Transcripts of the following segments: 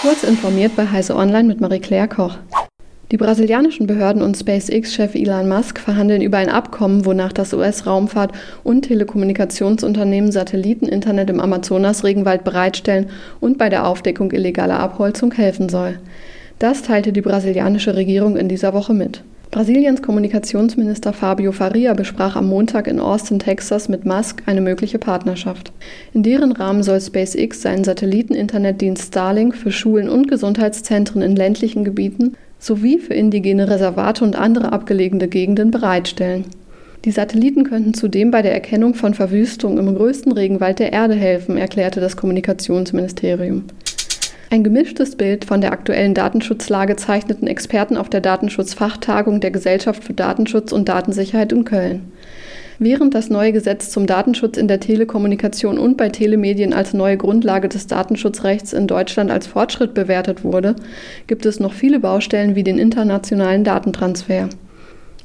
Kurz informiert bei Heise Online mit Marie-Claire Koch. Die brasilianischen Behörden und SpaceX-Chef Elon Musk verhandeln über ein Abkommen, wonach das US-Raumfahrt- und Telekommunikationsunternehmen Satelliteninternet im Amazonas-Regenwald bereitstellen und bei der Aufdeckung illegaler Abholzung helfen soll. Das teilte die brasilianische Regierung in dieser Woche mit. Brasiliens Kommunikationsminister Fabio Faria besprach am Montag in Austin, Texas mit Musk eine mögliche Partnerschaft. In deren Rahmen soll SpaceX seinen Satelliteninternetdienst Starlink für Schulen und Gesundheitszentren in ländlichen Gebieten sowie für indigene Reservate und andere abgelegene Gegenden bereitstellen. Die Satelliten könnten zudem bei der Erkennung von Verwüstung im größten Regenwald der Erde helfen, erklärte das Kommunikationsministerium. Ein gemischtes Bild von der aktuellen Datenschutzlage zeichneten Experten auf der Datenschutzfachtagung der Gesellschaft für Datenschutz und Datensicherheit in Köln. Während das neue Gesetz zum Datenschutz in der Telekommunikation und bei Telemedien als neue Grundlage des Datenschutzrechts in Deutschland als Fortschritt bewertet wurde, gibt es noch viele Baustellen wie den internationalen Datentransfer.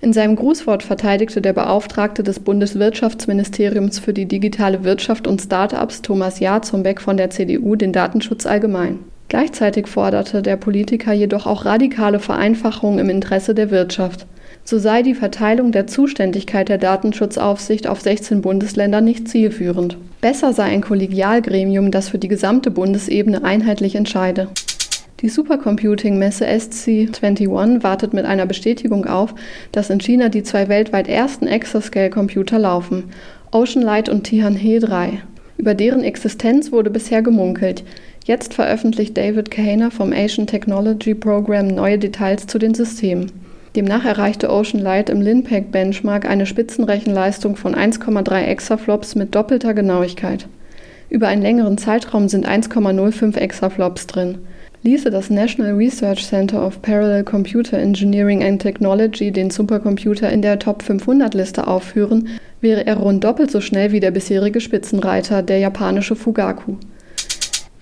In seinem Grußwort verteidigte der Beauftragte des Bundeswirtschaftsministeriums für die digitale Wirtschaft und Start-ups Thomas Jarzombeck von der CDU den Datenschutz allgemein. Gleichzeitig forderte der Politiker jedoch auch radikale Vereinfachungen im Interesse der Wirtschaft so sei die Verteilung der Zuständigkeit der Datenschutzaufsicht auf 16 Bundesländer nicht zielführend. Besser sei ein Kollegialgremium, das für die gesamte Bundesebene einheitlich entscheide. Die Supercomputing-Messe SC21 wartet mit einer Bestätigung auf, dass in China die zwei weltweit ersten Exascale-Computer laufen, OceanLight und Tianhe 3. Über deren Existenz wurde bisher gemunkelt. Jetzt veröffentlicht David Kahner vom Asian Technology Program neue Details zu den Systemen. Demnach erreichte Ocean Light im Linpack Benchmark eine Spitzenrechenleistung von 1,3 Exaflops mit doppelter Genauigkeit. Über einen längeren Zeitraum sind 1,05 Exaflops drin. Ließe das National Research Center of Parallel Computer Engineering and Technology den Supercomputer in der Top 500 Liste aufführen, wäre er rund doppelt so schnell wie der bisherige Spitzenreiter, der japanische Fugaku.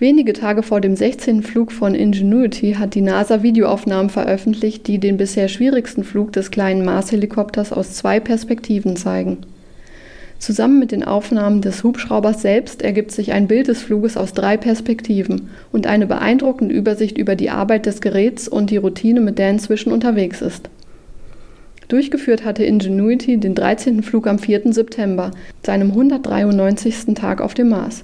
Wenige Tage vor dem 16. Flug von Ingenuity hat die NASA Videoaufnahmen veröffentlicht, die den bisher schwierigsten Flug des kleinen Mars-Helikopters aus zwei Perspektiven zeigen. Zusammen mit den Aufnahmen des Hubschraubers selbst ergibt sich ein Bild des Fluges aus drei Perspektiven und eine beeindruckende Übersicht über die Arbeit des Geräts und die Routine, mit der inzwischen unterwegs ist. Durchgeführt hatte Ingenuity den 13. Flug am 4. September, seinem 193. Tag auf dem Mars.